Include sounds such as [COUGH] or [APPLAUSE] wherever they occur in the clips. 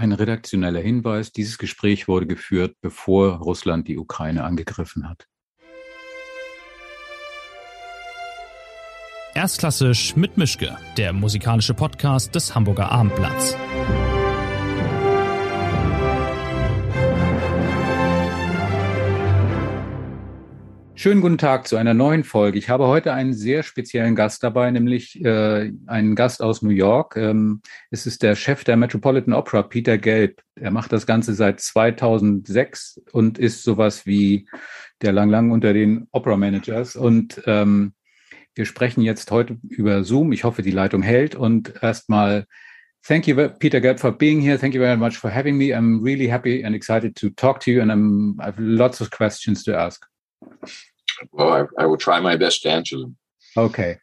Ein redaktioneller Hinweis, dieses Gespräch wurde geführt, bevor Russland die Ukraine angegriffen hat. Erstklassisch mit Mischke, der musikalische Podcast des Hamburger Abendblatts. Schönen guten Tag zu einer neuen Folge. Ich habe heute einen sehr speziellen Gast dabei, nämlich äh, einen Gast aus New York. Ähm, es ist der Chef der Metropolitan Opera, Peter Gelb. Er macht das Ganze seit 2006 und ist sowas wie der Lang Lang unter den Opera Managers. Und ähm, wir sprechen jetzt heute über Zoom. Ich hoffe, die Leitung hält. Und erstmal Thank you, Peter Gelb, for being here. Thank you very much for having me. I'm really happy and excited to talk to you, and I'm, I have lots of questions to ask. Well, I, I, will try my best to answer them. Okay.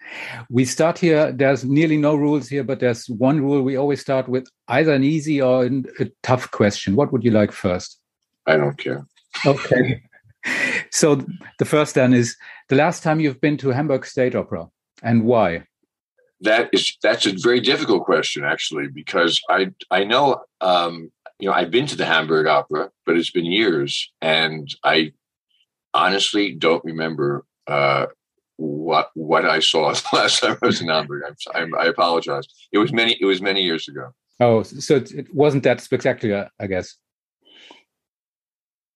We start here. There's nearly no rules here, but there's one rule. We always start with either an easy or a tough question. What would you like first? I don't care. Okay. [LAUGHS] so the first then is the last time you've been to Hamburg State Opera and why? That is that's a very difficult question actually because I I know um, you know I've been to the Hamburg Opera, but it's been years, and I honestly don't remember uh, what what I saw [LAUGHS] last time I was in Hamburg. I'm, i apologize. It was many it was many years ago. Oh, so it wasn't that spectacular, I guess.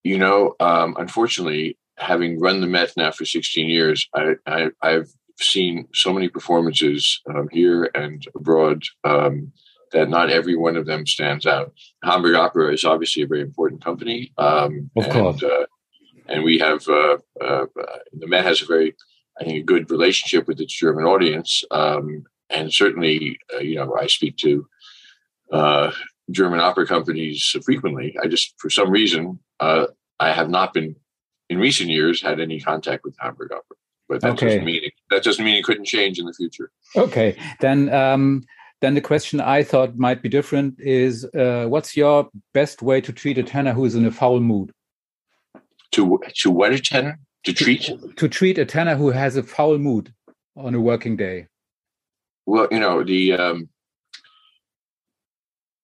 You know, um, unfortunately, having run the Met now for 16 years, I, I have seen so many performances um, here and abroad um, that not every one of them stands out. Hamburg Opera is obviously a very important company. Um, of course. And, uh, and we have uh, uh, the Met has a very, I think, a good relationship with its German audience, um, and certainly, uh, you know, I speak to uh, German opera companies frequently. I just, for some reason, uh, I have not been in recent years had any contact with Hamburg Opera, but that okay. doesn't mean it, that doesn't mean it couldn't change in the future. Okay, then. Um, then the question I thought might be different is, uh, what's your best way to treat a tenor who is in a foul mood? To to what a tenor to treat to, to treat a tenor who has a foul mood on a working day. Well, you know the um,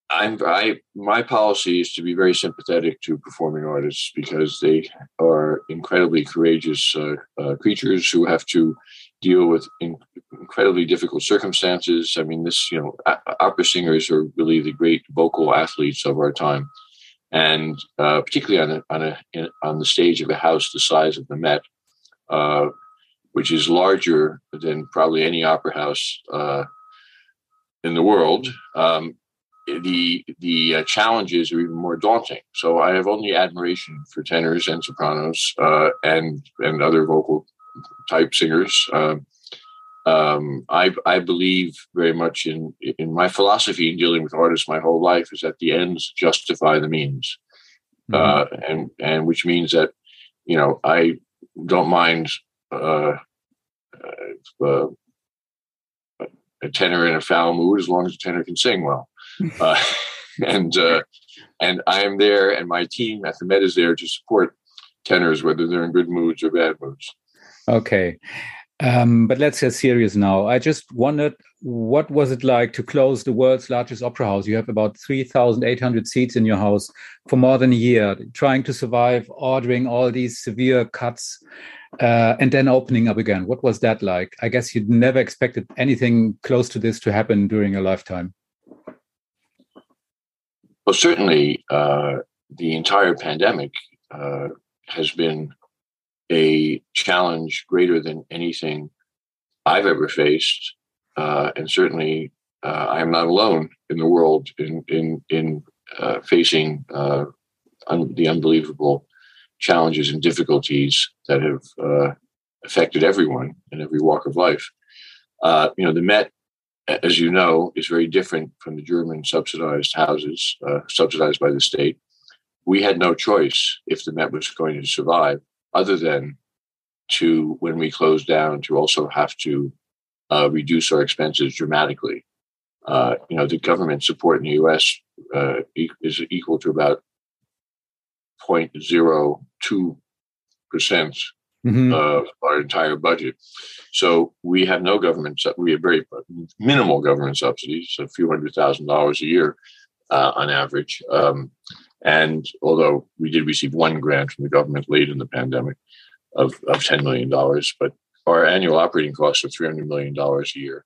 I'm I my policy is to be very sympathetic to performing artists because they are incredibly courageous uh, uh, creatures who have to deal with in, incredibly difficult circumstances. I mean, this you know opera singers are really the great vocal athletes of our time and uh, particularly on a, on a in, on the stage of a house the size of the Met, uh, which is larger than probably any opera house uh, in the world. Um, the the uh, challenges are even more daunting. So I have only admiration for tenors and sopranos uh, and and other vocal type singers. Um, um, I, I believe very much in in my philosophy in dealing with artists my whole life is that the ends justify the means, mm-hmm. uh, and and which means that you know I don't mind uh, uh, a tenor in a foul mood as long as the tenor can sing well, [LAUGHS] uh, [LAUGHS] and uh, and I am there, and my team at the Met is there to support tenors whether they're in good moods or bad moods. Okay. Um, but let's get serious now. I just wondered what was it like to close the world's largest opera house? You have about 3,800 seats in your house for more than a year, trying to survive, ordering all these severe cuts, uh, and then opening up again. What was that like? I guess you'd never expected anything close to this to happen during your lifetime. Well, certainly, uh, the entire pandemic uh, has been a challenge greater than anything I've ever faced, uh, and certainly uh, I am not alone in the world in in in uh, facing uh, un- the unbelievable challenges and difficulties that have uh, affected everyone in every walk of life. Uh, you know, the Met, as you know, is very different from the German subsidized houses subsidized by the state. We had no choice if the Met was going to survive other than to when we close down to also have to uh, reduce our expenses dramatically. Uh, you know, the government support in the U.S. Uh, is equal to about 0.02 percent mm-hmm. of our entire budget. So we have no government. We have very minimal government subsidies, a few hundred thousand dollars a year uh, on average. Um, and although we did receive one grant from the government late in the pandemic of, of $10 million, but our annual operating costs are $300 million a year.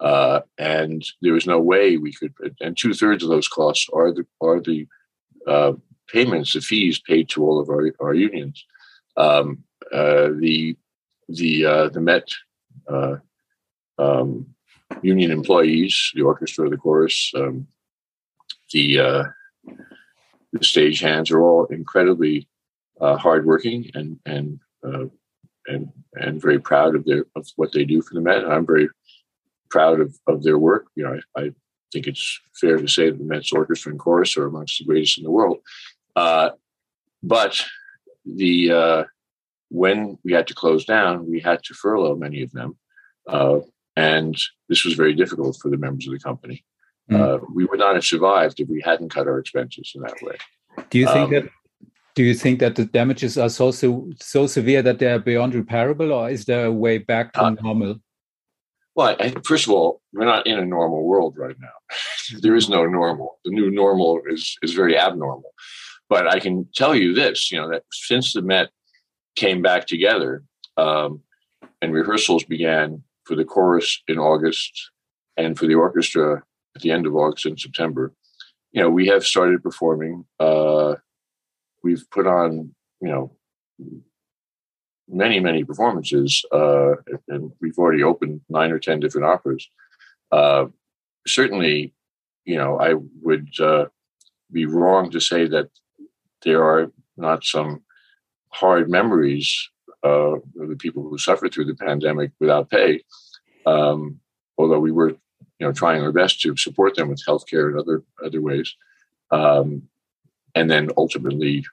Uh, and there was no way we could, and two thirds of those costs are the, are the uh, payments, the fees paid to all of our, our unions. Um, uh, the the uh, the Met uh, um, union employees, the orchestra, the chorus, um, the uh, the stage hands are all incredibly uh, hardworking and and uh, and and very proud of their of what they do for the Met. I'm very proud of, of their work. You know, I, I think it's fair to say that the Met's orchestra and chorus are amongst the greatest in the world. Uh, but the uh, when we had to close down, we had to furlough many of them, uh, and this was very difficult for the members of the company. Mm. we would not have survived if we hadn't cut our expenses in that way. Do you think um, that? Do you think that the damages are so so, so severe that they are beyond repairable, or is there a way back to uh, normal? Well, I, first of all, we're not in a normal world right now. [LAUGHS] there is no normal. The new normal is is very abnormal. But I can tell you this, you know, that since the Met came back together um, and rehearsals began for the chorus in August and for the orchestra at the end of August and September, you know, we have started performing. Uh, we've put on, you know, many, many performances, uh, and we've already opened nine or 10 different operas. Uh, certainly, you know, I would uh, be wrong to say that there are not some hard memories uh, of the people who suffered through the pandemic without pay. Um, although we were, you know, trying our best to support them with healthcare and other other ways, um, and then ultimately,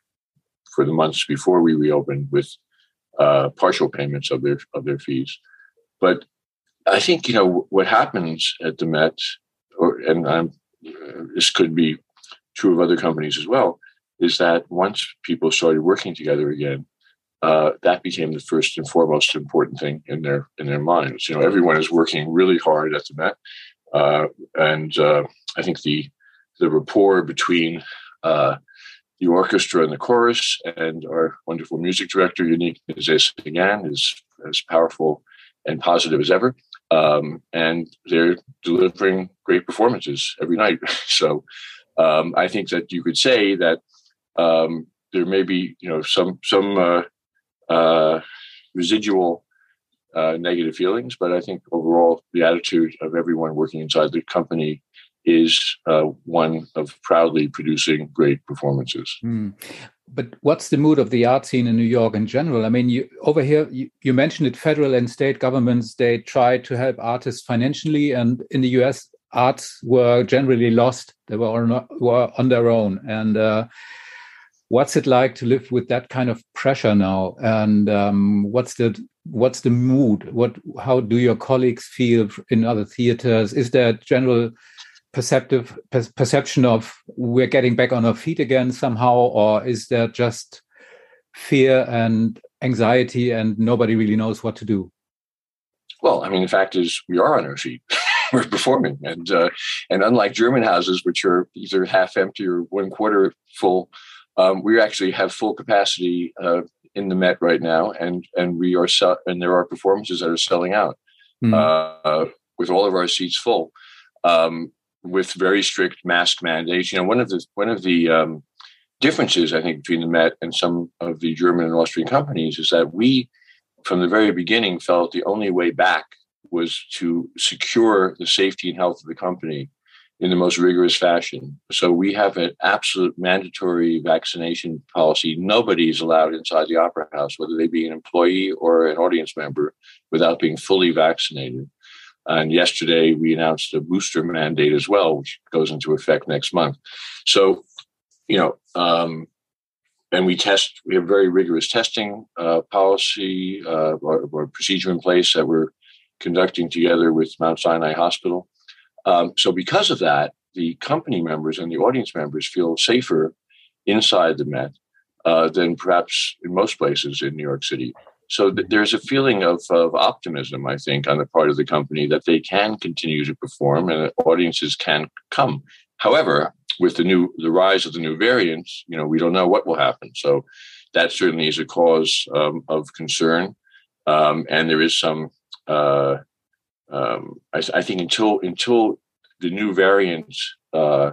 for the months before we reopened, with uh, partial payments of their of their fees. But I think you know what happens at the Met, or and I'm, this could be true of other companies as well, is that once people started working together again, uh, that became the first and foremost important thing in their in their minds. You know, everyone is working really hard at the Met, and uh, I think the the rapport between uh, the orchestra and the chorus and our wonderful music director, Yannick Nézet-Séguin, is as powerful and positive as ever. Um, and they're delivering great performances every night. [LAUGHS] So um, I think that you could say that um, there may be, you know, some some uh, uh, residual uh, negative feelings, but I think overall the attitude of everyone working inside the company is uh, one of proudly producing great performances. Mm. But what's the mood of the art scene in New York in general? I mean, you, over here, you, you, mentioned it, federal and state governments, they try to help artists financially. And in the US, arts were generally lost. They were on, were on their own. And uh, what's it like to live with that kind of pressure now? And um, what's the what's the mood? What how do your colleagues feel in other theaters? Is there general perceptive per perception of we're getting back on our feet again somehow or is there just fear and anxiety and nobody really knows what to do? Well i mean the fact is we are on our feet. [LAUGHS] We're performing. And uh, and unlike german houses which are either half empty or one quarter full um, we actually have full capacity uh, in the Met right now, and and we are se- and there are performances that are selling out mm. uh, with all of our seats full, um, with very strict mask mandates. You know, one of the one of the um, differences I think between the Met and some of the German and Austrian companies is that we, from the very beginning, felt the only way back was to secure the safety and health of the company in the most rigorous fashion. So we have an absolute mandatory vaccination policy. Nobody is allowed inside the opera house, whether they be an employee or an audience member, without being fully vaccinated. And yesterday we announced a booster mandate as well, which goes into effect next month. So, you know, um, and we test. We have very rigorous testing uh, policy uh, or, or procedure in place that we're conducting together with Mount Sinai Hospital. Um, so, because of that, the company members and the audience members feel safer inside the Met uh, than perhaps in most places in New York City. So th- there's a feeling of, of optimism, I think, on the part of the company that they can continue to perform and audiences can come. however, with the new the rise of the new variants, you know, we don't know what will happen. So that certainly is a cause um, of concern, um, and there is some. Uh, um, I, I, think until until the new variant uh,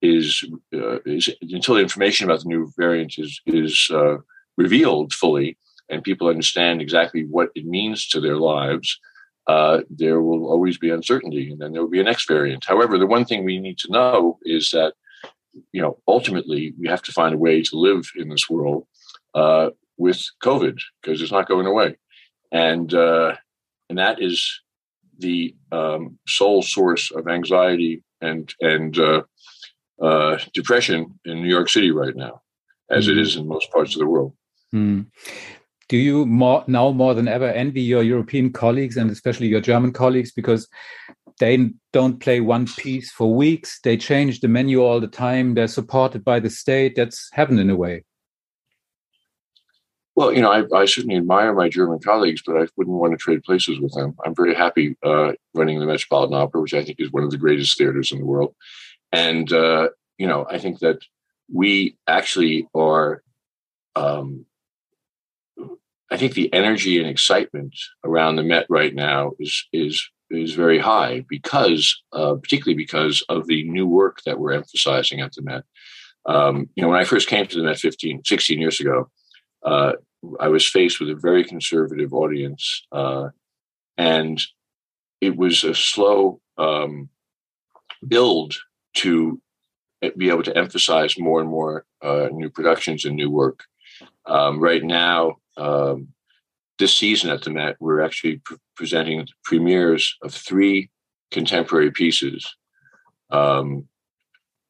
is, uh, is until the information about the new variant is is uh, revealed fully, and people understand exactly what it means to their lives, uh, there will always be uncertainty, and then there will be a next variant. However, the one thing we need to know is that you know ultimately we have to find a way to live in this world uh, with COVID because it's not going away, and uh, and that is the um, sole source of anxiety and and uh, uh, depression in New York City right now, as mm. it is in most parts of the world. Mm. Do you more now more than ever envy your European colleagues and especially your German colleagues because they don't play one piece for weeks? They change the menu all the time. They're supported by the state. That's heaven in a way. Well, you know, I, I, certainly admire my German colleagues, but I wouldn't want to trade places with them. I'm very happy uh, running the Metropolitan Opera, which I think is one of the greatest theaters in the world. And, uh, you know, I think that we actually are, um, I think the energy and excitement around the Met right now is, is, is very high because, uh, particularly because of the new work that we're emphasizing at the Met. Um, you know, when I first came to the Met 15, 16 years ago, uh, I was faced with a very conservative audience, uh, and it was a slow um, build to be able to emphasize more and more uh, new productions and new work. Um, right now, um, this season at the Met, we're actually pre- presenting premieres of three contemporary pieces, um,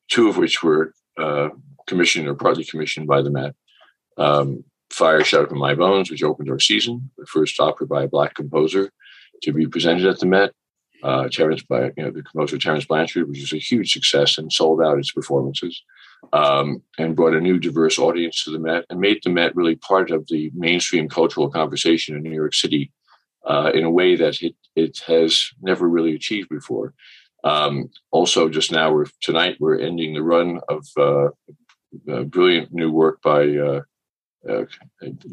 two of which were uh, commissioned or partly commissioned by the Met. Um, Fire Shut Up in My Bones, which opened our season, the first opera by a black composer to be presented at the Met. Uh, Terence by you know the composer Terence Blanchard, which was a huge success and sold out its performances, um, and brought a new diverse audience to the Met and made the Met really part of the mainstream cultural conversation in New York City uh, in a way that it it has never really achieved before. Um, also, just now we're tonight we're ending the run of uh, brilliant new work by uh, a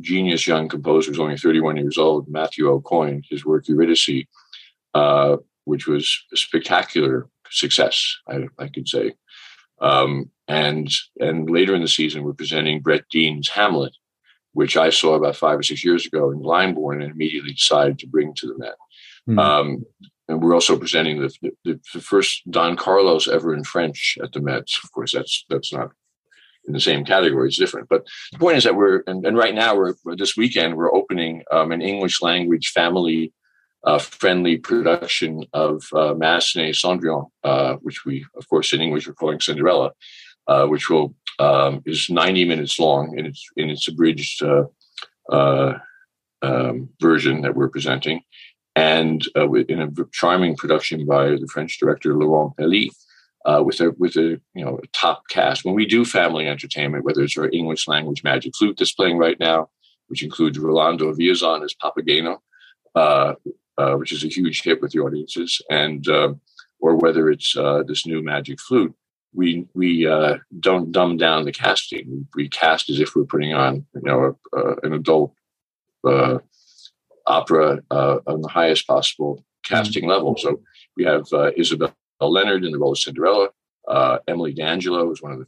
genius young composer who's only 31 years old, Matthew Aucoin, his work Eurydice, uh, which was a spectacular success, I, I could say. Um, and and later in the season, we're presenting Brett Dean's Hamlet, which I saw about five or six years ago in Glyndebourne and immediately decided to bring to the Met. Mm. Um, and we're also presenting the, the, the, first Don Carlos ever in French at the Met. Of course, that's that's not in the same category. It's different. But the point is that we're, and, and right now we're, this weekend, we're opening um, an English language family uh, friendly production of uh, Massenet Cendrillon, uh, which we, of course, in English, we're calling Cinderella, uh, which will, um, is 90 minutes long in its, in its abridged uh, uh, um, version that we're presenting. And uh, in a charming production by the French director Laurent Pelly, uh, with a with a you know a top cast. When we do family entertainment, whether it's our English language Magic Flute that's playing right now, which includes Rolando Villazon as Papageno, uh, uh, which is a huge hit with the audiences, and uh, or whether it's uh, this new Magic Flute, we we uh, don't dumb down the casting. We cast as if we're putting on you know a, an adult opera on the highest possible casting mm-hmm. level. So we have Isabel Leonard in the role of Cinderella. Uh, Emily D'Angelo is one of the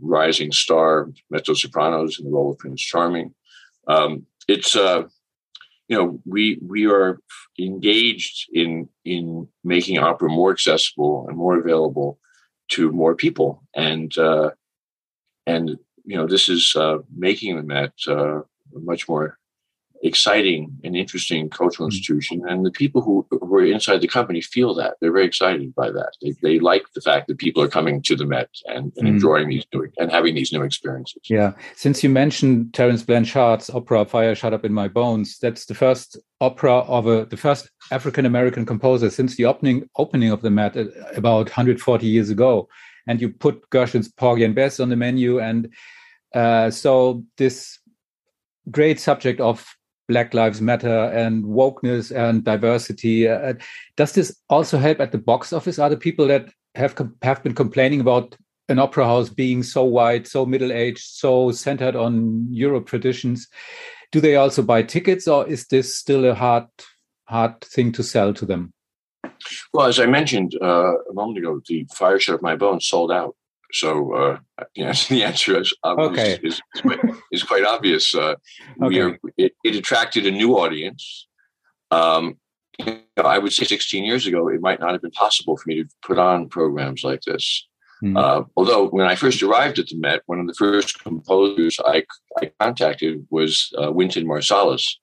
rising star mezzo sopranos in the role of Prince Charming. Um, it's uh, you know we we are engaged in in making opera more accessible and more available to more people, and uh, and you know this is uh, making the Met uh, much more exciting and interesting cultural mm-hmm. institution. And the people who, who are inside the company feel that. They're very excited by that. They, they like the fact that people are coming to the Met and, and mm. enjoying these new and having these new experiences. Yeah. Since you mentioned Terence Blanchard's opera Fire Shut Up in My Bones, that's the first opera of a the first African American composer since the opening opening of the Met uh, about 140 years ago. And you put Gershwin's Porgy and Bess on the menu. And uh, so this great subject of Black Lives Matter and wokeness and diversity. Uh, does this also help at the box office? Are the people that have have been complaining about an opera house being so white, so middle aged, so centered on Europe traditions. Do they also buy tickets, or is this still a hard hard thing to sell to them? Well, as I mentioned uh, a moment ago, the Fire Shut Up My Bones sold out. So uh, [LAUGHS] the answer is, okay. is, is, quite, is, quite, obvious. Uh, okay. are, it, it, attracted a new audience. Um, you know, I would say 16 years ago, it might not have been possible for me to put on programs like this. Mm. Uh, although when I first arrived at the Met, one of the first composers I, I contacted was uh, Wynton Marsalis,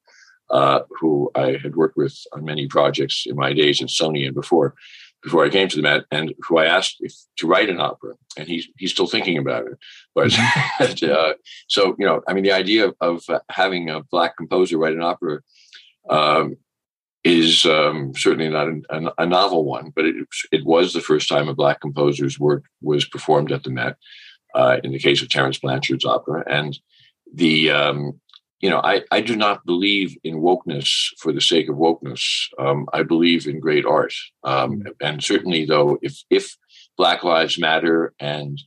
uh, who I had worked with on many projects in my days at Sony and before before I came to the Met, and who I asked if to write an opera, and he's he's still thinking about it. But [LAUGHS] uh, so you know, I mean, the idea of, of having a black composer write an opera um, is um, certainly not a, a, novel one, but it, it was the first time a black composer's work was performed at the Met. Uh, in the case of Terence Blanchard's opera, and the um, you know, I, I do not believe in wokeness for the sake of wokeness. Um, I believe in great art. Um, and certainly though, if, if Black Lives Matter and,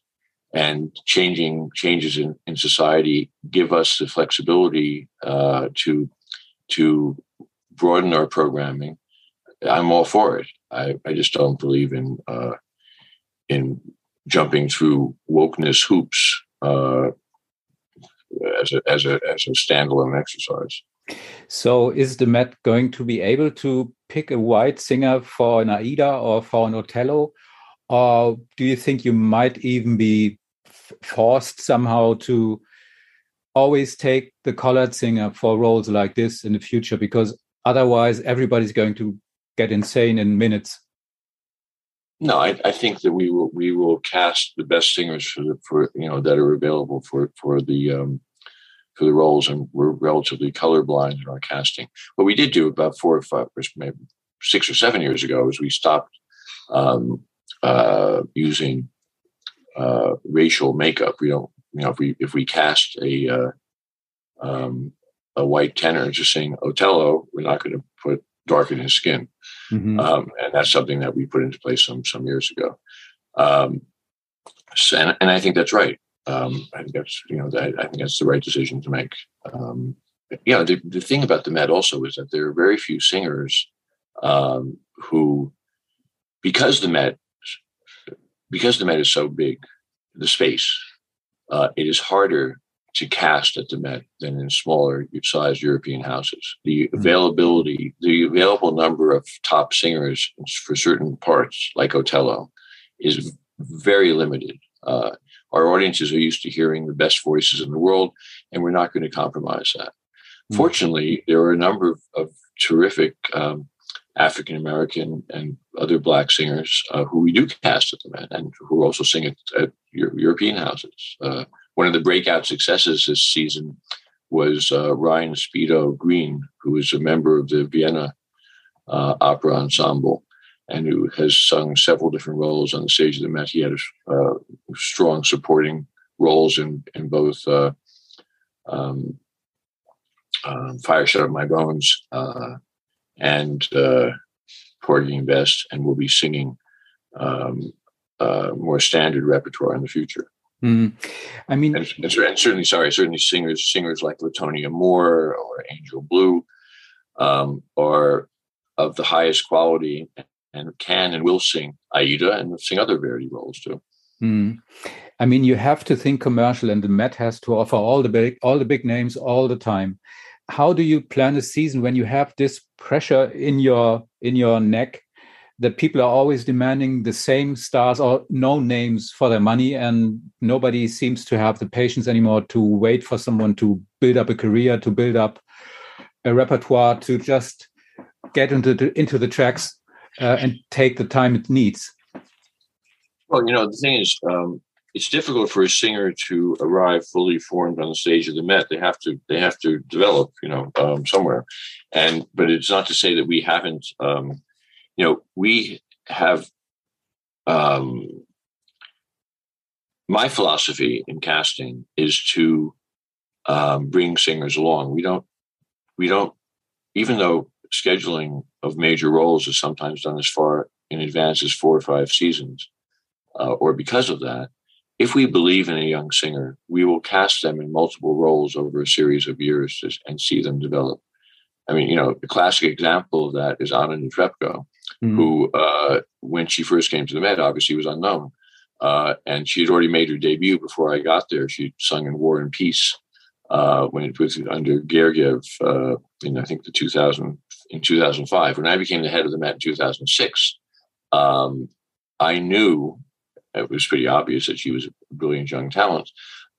and changing changes in, in society give us the flexibility, uh, to, to broaden our programming, I'm all for it. I, I just don't believe in, uh, in jumping through wokeness hoops, uh, as a as a as a standalone exercise. So, is the Met going to be able to pick a white singer for an Aida or for an Otello, or do you think you might even be forced somehow to always take the colored singer for roles like this in the future? Because otherwise, everybody's going to get insane in minutes. No, I, I, think that we will we will cast the best singers for the, for you know that are available for for the um, for the roles, and we're relatively colorblind in our casting. What we did do about four or five, maybe six or seven years ago, is we stopped um, uh, using uh, racial makeup. We don't, you know, if we if we cast a uh, um, a white tenor to sing Otello, we're not going to put darken his skin. Mm-hmm. Um, and that's something that we put into place some some years ago. Um, and, and I think that's right. Um, I think that's you know that, I think that's the right decision to make. Um, yeah, the, the thing about the Met also is that there are very few singers um, who, because the Met, because the Met is so big, the space, uh, it is harder to cast at the Met than in smaller sized European houses. The mm-hmm. availability, the available number of top singers for certain parts, like Otello, is very limited. Uh, our audiences are used to hearing the best voices in the world, and we're not going to compromise that. Mm-hmm. Fortunately, there are a number of, of terrific um, African American and other Black singers uh, who we do cast at the Met and who also sing at, at European houses. Uh, one of the breakout successes this season was uh, Ryan Speedo Green, who is a member of the Vienna uh, Opera Ensemble and who has sung several different roles on the stage of the Met. He had uh, strong supporting roles in in both uh, um, um, Fire Shut Up My Bones uh, and uh, Porgy and Bess, and will be singing um, more standard repertoire in the future. Mm. I mean, and, and, certainly, sorry, certainly singers singers like Latonia Moore or Angel Blue um, are of the highest quality and can and will sing Aida and sing other Verdi roles too. Mm. I mean, you have to think commercial, and the Met has to offer all the big, all the big names all the time. How do you plan a season when you have this pressure in your in your neck that people are always demanding the same stars or no names for their money, and nobody seems to have the patience anymore to wait for someone to build up a career, to build up a repertoire, to just get into the, into the tracks uh, and take the time it needs? Well, you know, the thing is, um, it's difficult for a singer to arrive fully formed on the stage of the Met. They have to they have to develop, you know, um, somewhere. And but it's not to say that we haven't. Um, you know, we have. Um, my philosophy in casting is to um, bring singers along. We don't. We don't. Even though scheduling of major roles is sometimes done as far in advance as four or five seasons. uh, or because of that, if we believe in a young singer, we will cast them in multiple roles over a series of years and see them develop. I mean, you know, the classic example of that is Anna Netrebko, mm. who, uh, when she first came to the Met, obviously was unknown. Uh, and she had already made her debut before I got there. She sung in War and Peace uh, when it was under Gergiev uh, in, I think, the 2000, in 2005. When I became the head of the Met in 2006, um, I knew it was pretty obvious that she was a brilliant young talent.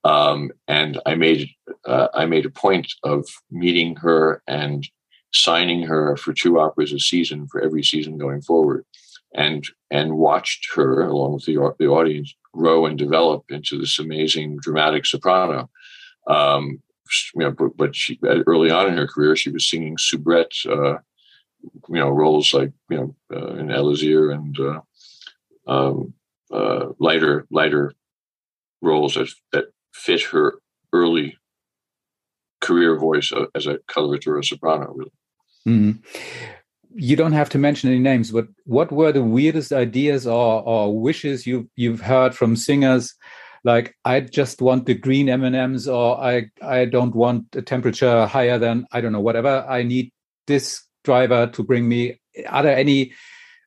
Um, and I made uh, I made a point of meeting her and signing her for two operas a season for every season going forward, and and watched her along with the the audience grow and develop into this amazing dramatic soprano. Um, you know, but, but, she early on in her career, she was singing soubrette, uh, you know, roles like you know uh, in Elisir and uh, um, uh, lighter lighter roles that that fit her early career voice uh, as a coloratura soprano. Really. Mm-hmm. You don't have to mention any names, but what were the weirdest ideas or, or wishes you you've heard from singers? Like I just want the green M and M's, or I I don't want a temperature higher than I don't know whatever. I need this driver to bring me. Are there any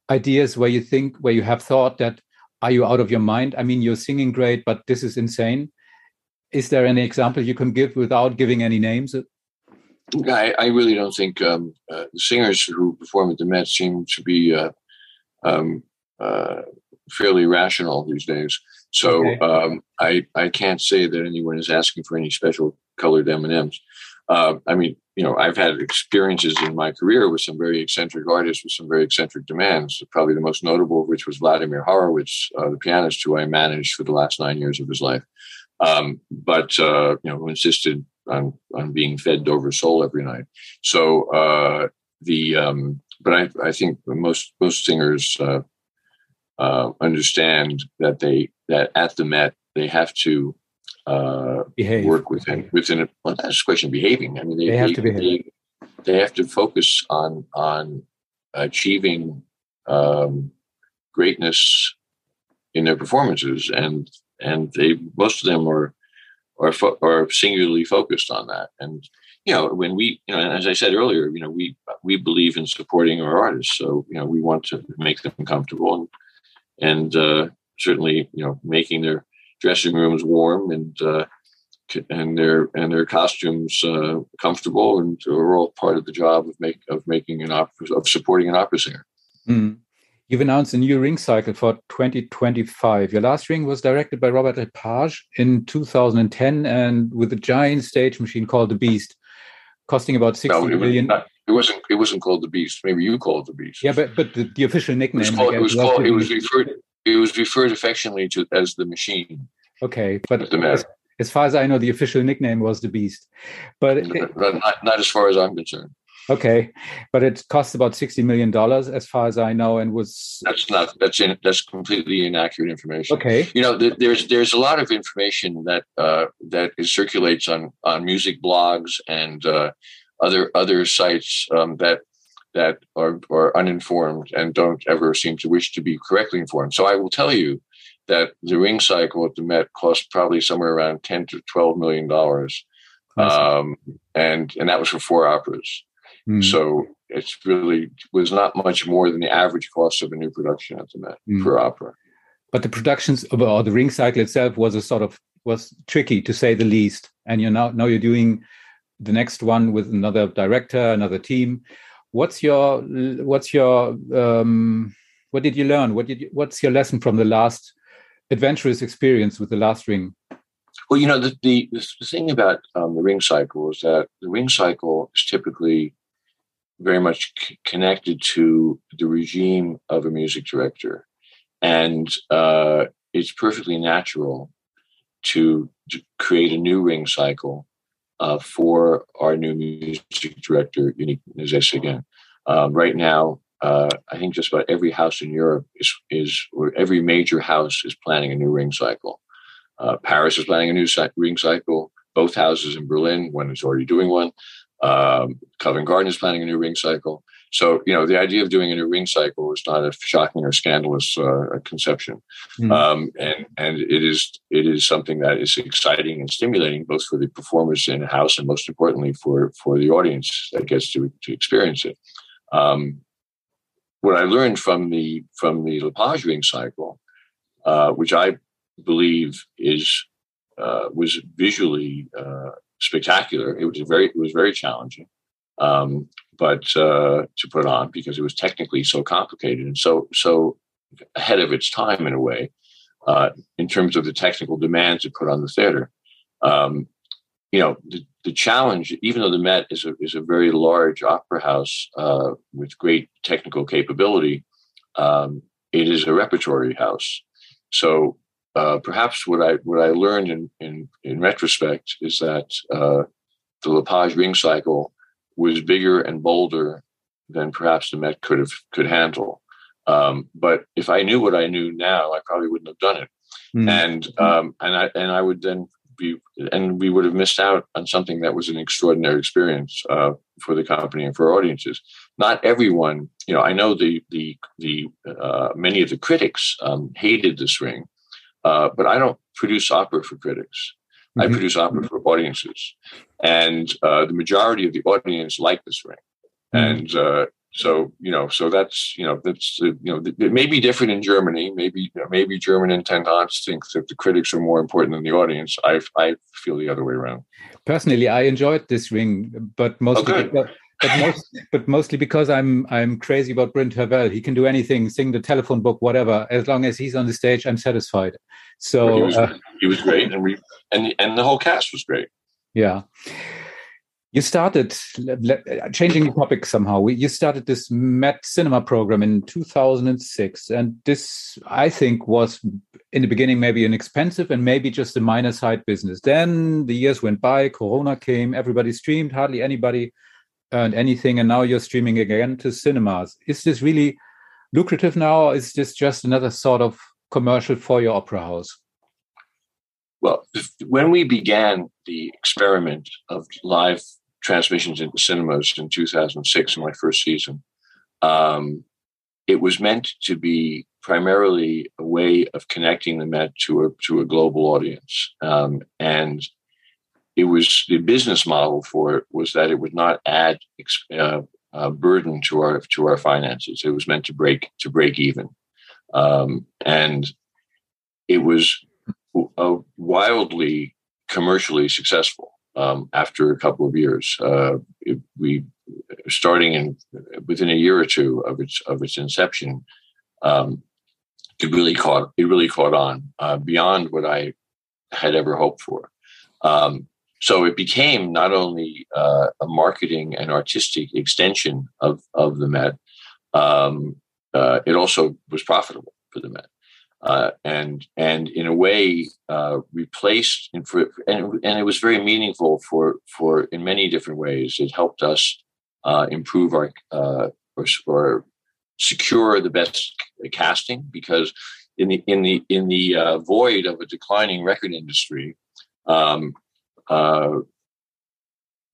ideas where you think where you have thought that are you out of your mind? I mean, you're singing great, but this is insane. Is there any example you can give without giving any names? I, I really don't think um, uh, the singers who perform at the Met seem to be uh, um, uh, fairly rational these days. So okay. um, I I can't say that anyone is asking for any special colored M and M's. Uh, I mean, you know, I've had experiences in my career with some very eccentric artists with some very eccentric demands. Probably the most notable of which was Vladimir Horowitz, uh, the pianist who I managed for the last nine years of his life. Um, but uh, you know, who insisted on on being fed Dover Sole every night. So uh, the um, but I I think most most singers uh, uh, understand that they that at the Met they have to uh, Behave. work within within a, well, that's a question of behaving. I mean, they, they have they, to behave. They, they, have to focus on on achieving um, greatness in their performances, and and they most of them are are fo- are singularly focused on that. And you know, when we, you know, as I said earlier, you know, we we believe in supporting our artists, so you know, we want to make them comfortable and and uh, certainly, you know, making their dressing rooms warm and uh, and their and their costumes uh, comfortable, and we're all part of the job of make of making an opera of supporting an opera singer. Mm. You've announced a new ring cycle for 2025. Your last ring was directed by Robert Lepage in 2010, and with a giant stage machine called the Beast, costing about 60 no, it million. Not, it wasn't. It wasn't called the Beast. Maybe you called it the Beast. Yeah, but but the, the official nickname. It was called. It was, called, it was referred it was referred affectionately to as the machine. Okay, but as, as, far as I know, the official nickname was the Beast, but it, not, not as far as I'm concerned. Okay, but it cost about sixty million dollars, as far as I know, and was that's not that's in, that's completely inaccurate information. Okay, you know, there's there's a lot of information that uh, that circulates on on music blogs and uh, other other sites um, that that are, are uninformed and don't ever seem to wish to be correctly informed. So I will tell you that the ring cycle at the Met cost probably somewhere around 10 to 12 million dollars. Um, and and that was for four operas. Mm. So it's really was not much more than the average cost of a new production at the Met mm. per opera. But the productions or the ring cycle itself was a sort of was tricky to say the least. And you're now now you're doing the next one with another director, another team what's your what's your um, what did you learn? What did you, what's your lesson from the last adventurous experience with the last ring? Well, you know the the, the thing about um, the ring cycle is that the ring cycle is typically very much c- connected to the regime of a music director, and uh, it's perfectly natural to, to create a new ring cycle uh, for our new music director, Yannick Nézet-Séguin. Um, right now, uh, I think just about every house in Europe is, is or every major house is planning a new ring cycle. Uh, Paris is planning a new ring cycle. Both houses in Berlin, one is already doing one. Um, Covent Garden is planning a new ring cycle. So, you know, the idea of doing a new ring cycle is not a shocking or scandalous uh, conception, mm. um, and and it is it is something that is exciting and stimulating both for the performers in the house and most importantly for for the audience that gets to to experience it. Um, what I learned from the from the Lepage ring cycle, uh, which I believe is uh, was visually uh, spectacular. It was very it was very challenging, um, but uh, to put on because it was technically so complicated and so so ahead of its time in a way uh, in terms of the technical demands it put on the theater. Um, you know the, the challenge, even though the Met is a is a very large opera house uh, with great technical capability, um, it is a repertory house. So uh, perhaps what I what I learned in in, in retrospect is that uh, the Lepage ring cycle was bigger and bolder than perhaps the Met could have could handle. Um, but if I knew what I knew now, I probably wouldn't have done it. Mm. And um, and I and I would then be and we would have missed out on something that was an extraordinary experience uh, for the company and for audiences. Not everyone, you know, I know the the the uh, many of the critics um, hated this ring uh, but I don't produce opera for critics. Mm-hmm. I produce opera for audiences, and uh, the majority of the audience like this ring. Mm-hmm. And uh, so you know, so that's you know, that's uh, you know, it may be different in Germany. Maybe maybe German intendants think that the critics are more important than the audience. I I feel the other way around. Personally, I enjoyed this ring, but mostly oh, because, but, [LAUGHS] most, but mostly because I'm I'm crazy about Bryn Terfel. He can do anything, sing the telephone book, whatever. As long as he's on the stage, I'm satisfied. So he was, uh, he was great, and we and and the whole cast was great. Yeah. You started changing the topic somehow. You started this Met Cinema program in 2006, and this I think was in the beginning maybe an expensive and maybe just a minor side business. Then the years went by, Corona came, everybody streamed, hardly anybody earned anything, and now you're streaming again to cinemas. Is this really lucrative now, or is this just another sort of commercial for your opera house? Well, when we began the experiment of live transmissions into cinemas in 2006, in my first season, um, it was meant to be primarily a way of connecting the Met to a to a global audience, um, and it was the business model for it was that it would not add uh, uh, burden to our to our finances. It was meant to break to break even, um, and it was wildly commercially successful um, after a couple of years. Uh, it, we starting in within a year or two of its of its inception. Um, it really caught it really caught on uh, beyond what I had ever hoped for. Um, so it became not only uh, a marketing and artistic extension of, of the Met, um, uh, it also was profitable for the Met. Uh, and and in a way uh, replaced and, for, and and it was very meaningful for for in many different ways. It helped us uh, improve our uh, or, or, secure the best casting because in the in the in the void of a declining record industry, um, uh,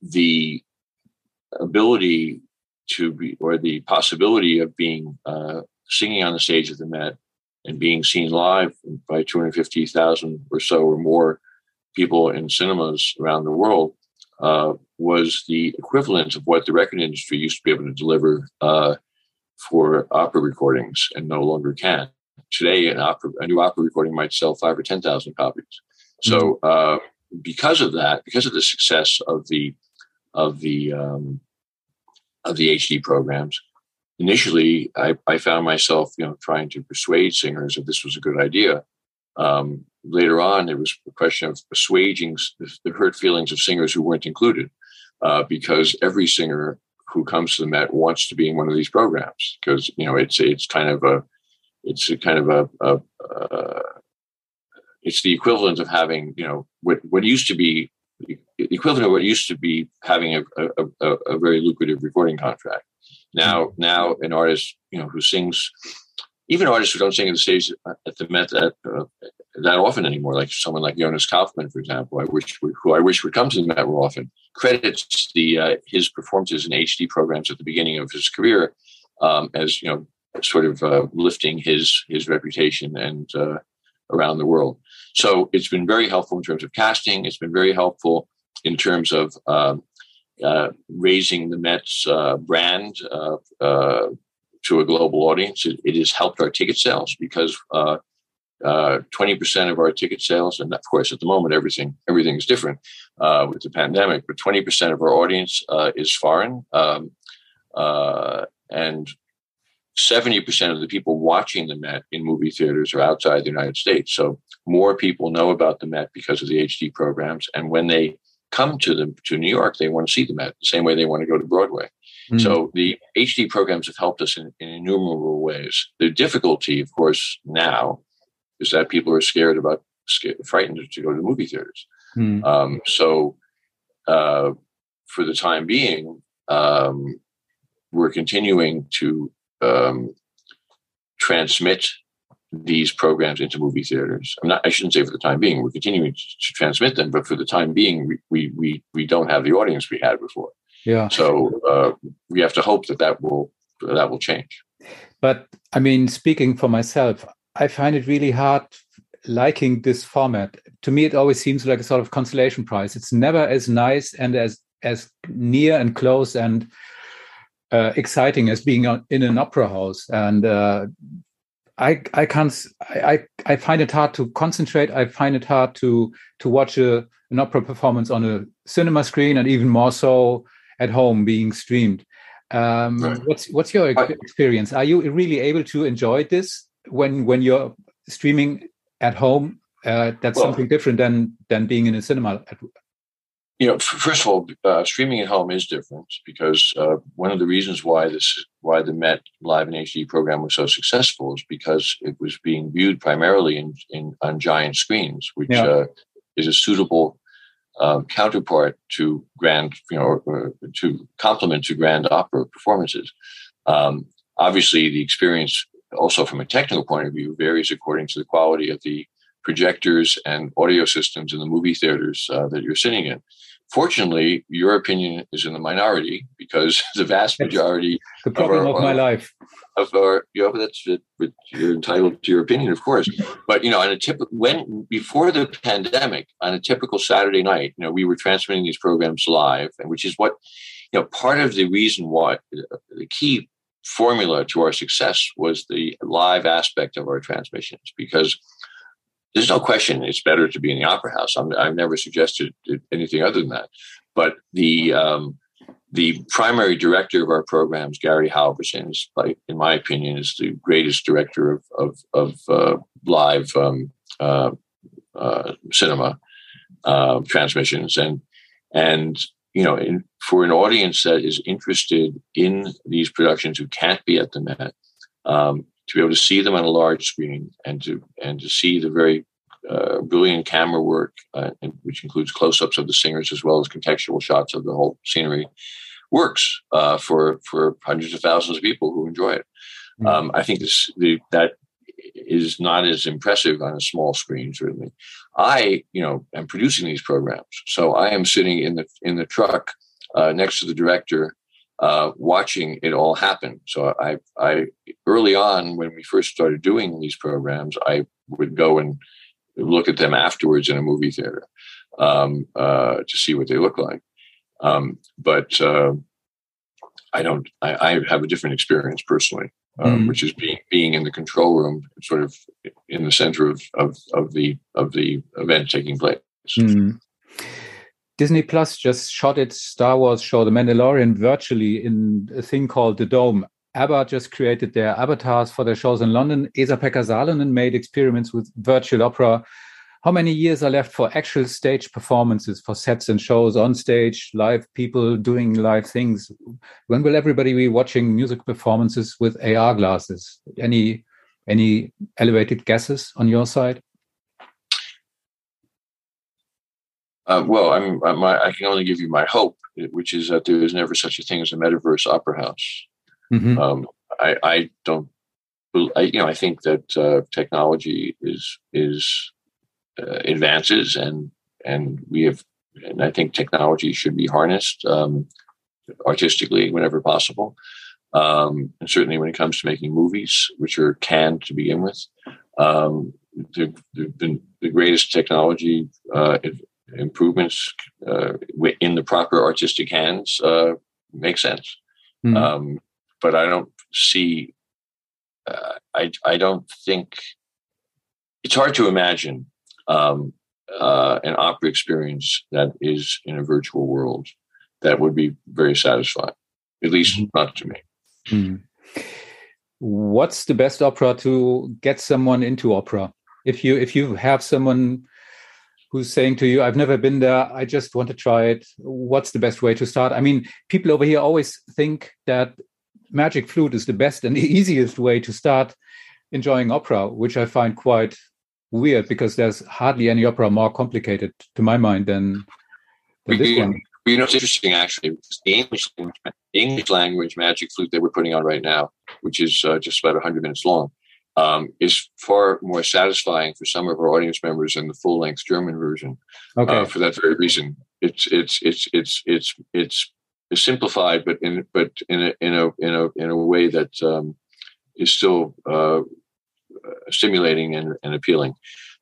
the ability to be, or the possibility of being uh, singing on the stage of the Met and being seen live by 250,000 or so or more people in cinemas around the world uh, was the equivalent of what the record industry used to be able to deliver uh, for opera recordings and no longer can. Today, an opera, a new opera recording might sell five or 10,000 copies. So, mm-hmm. Uh, because of that, because of the success of the of the um, of the HD programs, initially I, I, found myself, you know, trying to persuade singers that this was a good idea. Um, later on, it was a question of assuaging the, hurt feelings of singers who weren't included, uh, because every singer who comes to the Met wants to be in one of these programs because you know it's it's kind of a it's a kind of a, a, a it's the equivalent of having you know what what used to be equivalent of what used to be having a, a, a, a very lucrative recording contract. Now, now an artist you know who sings, even artists who don't sing at the stage at the Met at, uh, that often anymore. Like someone like Jonas Kaufmann, for example, I wish who I wish would come to the Met more often, credits the uh, his performances in HD programs at the beginning of his career um, as you know, sort of uh, lifting his his reputation and uh, around the world. So it's been very helpful in terms of casting. It's been very helpful in terms of um, uh, raising the Mets uh, brand uh, uh, to a global audience. It, it, has helped our ticket sales because uh, twenty percent of our ticket sales, and of course, at the moment, everything everything is different with the pandemic. But twenty percent of our audience is foreign, um, and seventy percent of the people watching the Met in movie theaters are outside the United States. So more people know about the Met because of the HD programs, and when they come to the to New York, they want to see the Met the same way they want to go to Broadway. Mm. So the HD programs have helped us in, in innumerable ways. The difficulty, of course, now is that people are scared about, scared, frightened to go to the movie theaters. Mm. Um, so, uh, for the time being, um, we're continuing to um, transmit these programs into movie theaters. I'm not, I shouldn't say for the time being, we're continuing to, to transmit them, but for the time being, we, we, we, we don't have the audience we had before. Yeah. So uh, we have to hope that that will, that will change. But I mean, speaking for myself, I find it really hard liking this format. To me, it always seems like a sort of consolation prize. It's never as nice and as as near and close and uh, exciting as being in an opera house. And uh, I I can't I I find it hard to concentrate. I find it hard to to watch a, an opera performance on a cinema screen, and even more so at home being streamed. Um, right. What's what's your experience? Are you really able to enjoy this when when you're streaming at home, uh, that's well, something different than than being in a cinema. You know, first of all, uh, streaming at home is different because uh, one of the reasons why this why the Met Live in HD program was so successful is because it was being viewed primarily in, in on giant screens, which yeah. Uh, is a suitable um, counterpart to grand, you know, to complement to grand opera performances. Um, obviously, the experience also from a technical point of view varies according to the quality of the projectors and audio systems in the movie theaters uh, that you're sitting in. Fortunately, your opinion is in the minority because [LAUGHS] the vast majority the problem of, our, of my life of our you know that's you're entitled to your opinion, of course. But you know, on a typical when before the pandemic, on a typical Saturday night, you know, we were transmitting these programs live, and which is what you know part of the reason why uh, the key formula to our success was the live aspect of our transmissions because there's no question it's better to be in the opera house. i have never suggested anything other than that. But the um, the primary director of our programs, Gary Halvorsen, is, like, in my opinion, is the greatest director of of, of uh, live um, uh, uh, cinema uh, transmissions, and and you know, in, for an audience that is interested in these productions who can't be at the Met, um, to be able to see them on a large screen and to and to see the very uh, brilliant camera work, uh, which includes close-ups of the singers as well as contextual shots of the whole scenery, works uh, for for hundreds of thousands of people who enjoy it. Mm-hmm. Um, I think this the, that is not as impressive on a small screen, certainly. I, you know, am producing these programs, so I am sitting in the in the truck uh, next to the director, uh, watching it all happen. So I, I early on when we first started doing these programs, I would go and look at them afterwards in a movie theater um, uh, to see what they look like. Um, but uh, I don't. I, I have a different experience personally um, mm. which is being being in the control room, sort of in the center of of, of the of the event taking place. Mm. Disney Plus just shot its Star Wars show, The Mandalorian, virtually in a thing called the Dome. ABBA just created their avatars for their shows in London. Esa-Pekka Salonen made experiments with virtual opera how many years are left for actual stage performances for sets and shows on stage live people doing live things when will everybody be watching music performances with ar glasses any any elevated guesses on your side uh, well I'm, I'm, i can only give you my hope which is that there is never such a thing as a metaverse opera house mm -hmm. um, I, I, don't I, you know i think that uh, technology is is uh, advances, and and we have, and I think technology should be harnessed um, artistically whenever possible. Um, and certainly when it comes to making movies, which are canned to begin with, um, have been the greatest technology uh, improvements uh, in the proper artistic hands uh, make sense. Mm. Um, but I don't see. Uh, I I don't think it's hard to imagine um, uh, an opera experience that is in a virtual world that would be very satisfying. At least mm-hmm. not to me. Mm. What's the best opera to get someone into opera? If you if you have someone who's saying to you, I've never been there, I just want to try it. What's the best way to start? I mean, people over here always think that Magic Flute is the best and the [LAUGHS] easiest way to start enjoying opera, which I find quite weird because there's hardly any opera more complicated to my mind than, than this one. You know, it's interesting actually. The English, English language magic flute that we're putting on right now, which is uh, just about 100 minutes long, um, is far more satisfying for some of our audience members than the full length German version. Okay. Uh, for that very reason, it's it's it's it's it's it's, simplified, but in but in a in a in a in a way that um, is still uh, stimulating and, and appealing.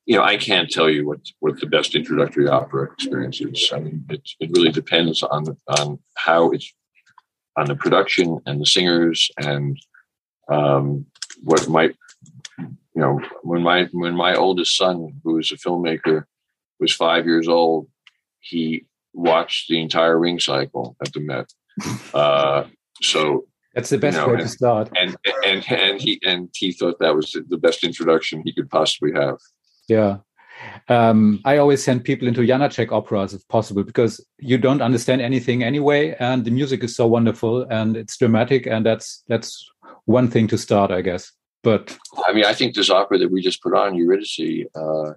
You know, I can't tell you what what the best introductory opera experience is. I mean, it it really depends on the, on how it's on the production and the singers and um, what might you know, when my when my oldest son, who is a filmmaker, was five years old, he watched the entire ring cycle at the Met. Uh, so that's the best you know, way and, to start. And and and he and he thought that was the best introduction he could possibly have. Yeah. Um, I always send people into Janacek operas if possible because you don't understand anything anyway, and the music is so wonderful and it's dramatic, and that's that's one thing to start, I guess. But I mean, I think this opera that we just put on, Eurydice, uh,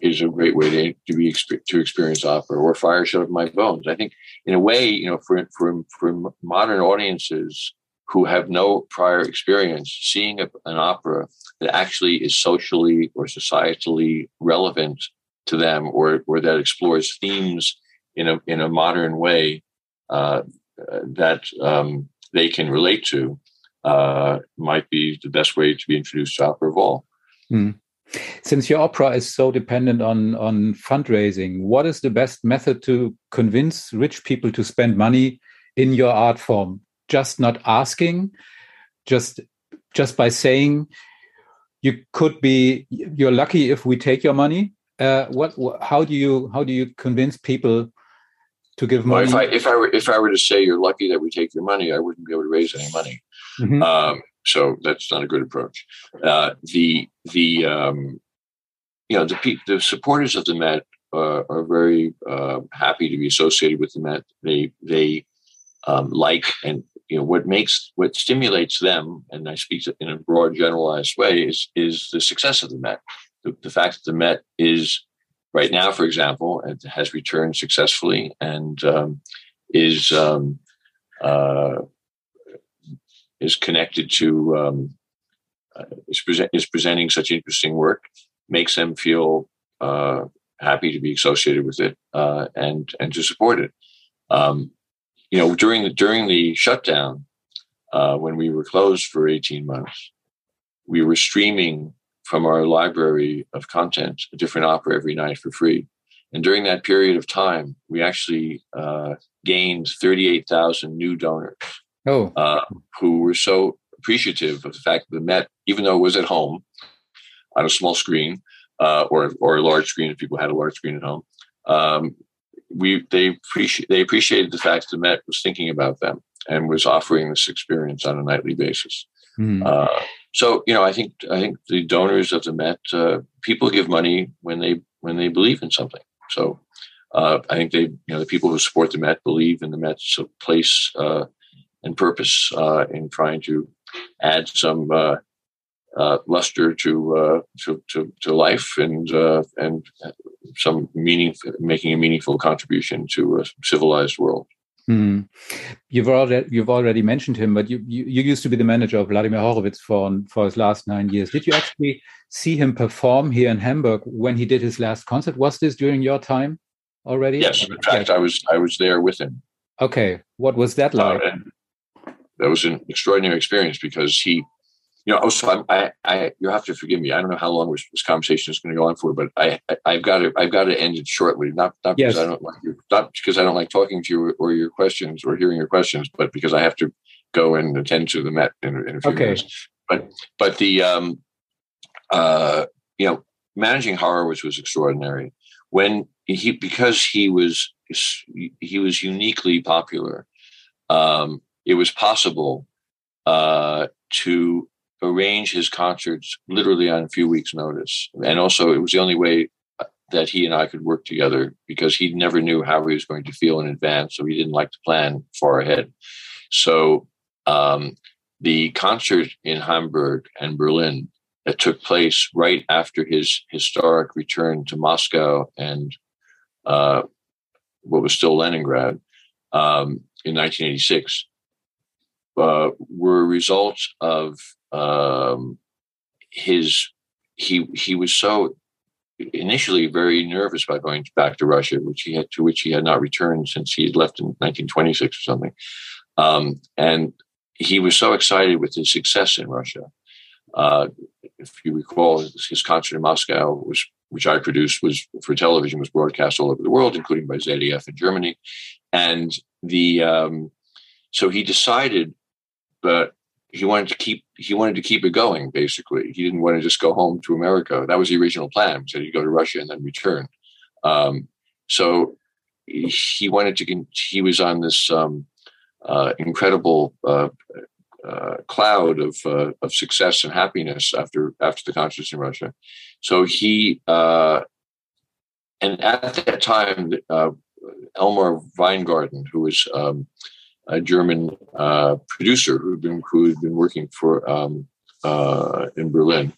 is a great way to, to be to experience opera or Fire Shut Up My Bones. I think, in a way, you know, for for for modern audiences who have no prior experience, seeing a, an opera that actually is socially or societally relevant to them, or or that explores themes in a in a modern way uh, that um, they can relate to, uh, might be the best way to be introduced to opera of all. Mm. Since your opera is so dependent on on fundraising, what is the best method to convince rich people to spend money in your art form? Just not asking, just just by saying you could be you're lucky if we take your money. Uh, what how do you how do you convince people to give money? Well, if I if I were if I were to say you're lucky that we take your money, I wouldn't be able to raise any money. Mm-hmm. Um, so that's not a good approach. Uh, the the um, you know the the supporters of the Met uh, are very uh, happy to be associated with the Met. They they um, like and you know what makes what stimulates them, and I speak in a broad generalized way, is is the success of the Met. The, the fact that the Met is right now, for example, has returned successfully and um, is um, uh, is connected to um, uh, is, is presenting such interesting work makes them feel uh, happy to be associated with it uh, and and to support it. Um, you know, during the during the shutdown, uh, when we were closed for eighteen months, we were streaming from our library of content a different opera every night for free. And during that period of time, we actually uh, gained 38,000 new donors oh. uh, who were so appreciative of the fact that the Met, even though it was at home on a small screen uh, or or a large screen if people had a large screen at home, um, we they appreciate they appreciated the fact that the Met was thinking about them and was offering this experience on a nightly basis. Mm. Uh, so you know, I think I think the donors of the Met uh, people give money when they when they believe in something. So uh, I think they you know the people who support the Met believe in the Met's place uh, and purpose uh, in trying to add some uh, uh, luster to, uh, to, to to life and uh, and some meaning, making a meaningful contribution to a civilized world. Hmm. You've already you've already mentioned him, but you, you, you used to be the manager of Vladimir Horowitz for for his last nine years. Did you actually see him perform here in Hamburg when he did his last concert? Was this during your time already? Yes, in fact, I was I was there with him. Okay, what was that like? Uh, that was an extraordinary experience because he you know, also I, I, you have to forgive me. I don't know how long this, this conversation is going to go on for, but I, I, have got to, I've got to end it shortly. Not, not yes. because I don't like you, not because I don't like talking to you or your questions or hearing your questions, but because I have to go and attend to the Met in, in a few okay. minutes. But, but the, um, uh, you know, managing Horowitz was extraordinary when he, because he was, he was uniquely popular. Um, it was possible uh, to arrange his concerts literally on a few weeks' notice. And also, it was the only way that he and I could work together because he never knew how he was going to feel in advance. So he didn't like to plan far ahead. So um, the concert in Hamburg and Berlin that took place right after his historic return to Moscow and uh, what was still Leningrad um, in 1986 uh, were results of um, his he he was so initially very nervous about going back to Russia, which he had to which he had not returned since he had left in 1926 or something. Um, and he was so excited with his success in Russia. Uh, if you recall, his concert in Moscow was, which I produced, was for television, was broadcast all over the world, including by ZDF in Germany. And the um, so he decided, but he wanted to keep he wanted to keep it going. Basically, he didn't want to just go home to America. That was the original plan. He said he'd go to Russia and then return. Um, so he wanted to. He was on this um, uh, incredible uh, uh, cloud of uh, of success and happiness after after the concerts in Russia. So he uh, and at that time, uh, Elmar Weingarten, who was um, a German uh, producer who'd been who'd been working for um, uh, in Berlin,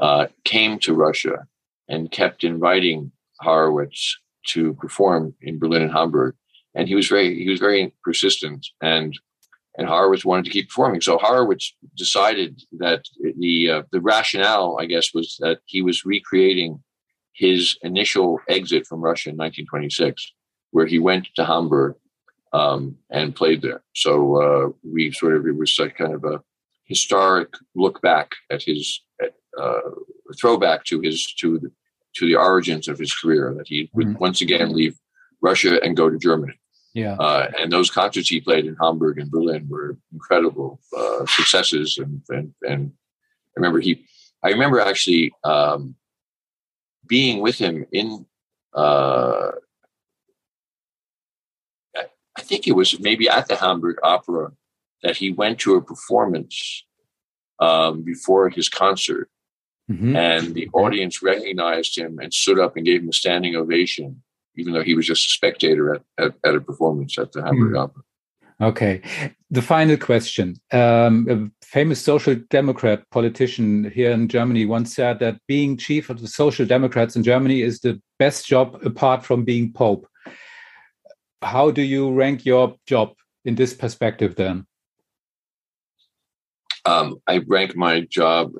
uh, came to Russia and kept inviting Horowitz to perform in Berlin and Hamburg. And he was very he was very persistent, and and Horowitz wanted to keep performing. So Horowitz decided that the uh, the rationale, I guess, was that he was recreating his initial exit from Russia in 1926, where he went to Hamburg um, and played there. So uh, we sort of it was like kind of a historic look back at his uh, throwback to his to the, to the origins of his career that he would mm-hmm. once again leave Russia and go to Germany. Yeah, uh, and those concerts he played in Hamburg and Berlin were incredible uh, successes, and, and and I remember he, I remember actually um, being with him in uh, I think it was maybe at the Hamburg Opera that he went to a performance um, before his concert. Mm-hmm. And the audience recognized him and stood up and gave him a standing ovation, even though he was just a spectator at, at, at a performance at the Hamburg mm. Opera. Okay. The final question. Um, a famous social democrat politician here in Germany once said that being chief of the social democrats in Germany is the best job apart from being pope how do you rank your job in this perspective then? Um, I rank my job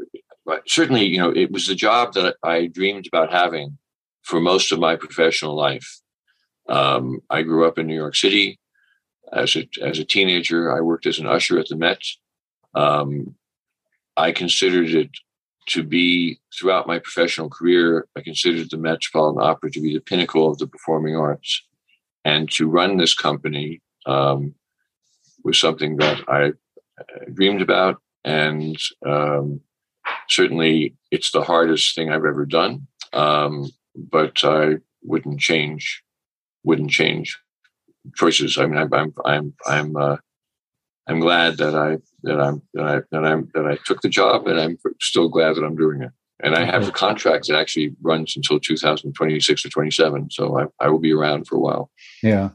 certainly. You know, it was the job that I dreamed about having for most of my professional life. Um, I grew up in New York City as a as a teenager. I worked as an usher at the Met. Um, I considered it to be throughout my professional career. I considered the Metropolitan Opera to be the pinnacle of the performing arts and to run this company um, was something that I uh, dreamed about, and um, certainly it's the hardest thing I've ever done. Um, but I wouldn't change, wouldn't change choices. I mean, I'm, I'm, I'm, I'm, uh, I'm glad that I that I'm that I that I'm that I took the job, and I'm still glad that I'm doing it. And I have a contract that actually runs until 2026 or 27. So I, I will be around for a while. Yeah.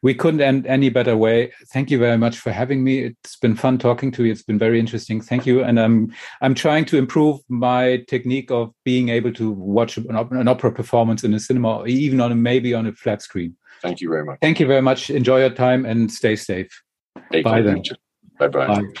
We couldn't end any better way. Thank you very much for having me. It's been fun talking to you. It's been very interesting. Thank you. And I'm I'm trying to improve my technique of being able to watch an, an opera performance in a cinema, even on a, maybe on a flat screen. Thank you very much. Thank you very much. Enjoy your time and stay safe. Take Bye care. then. Bye-bye. Bye.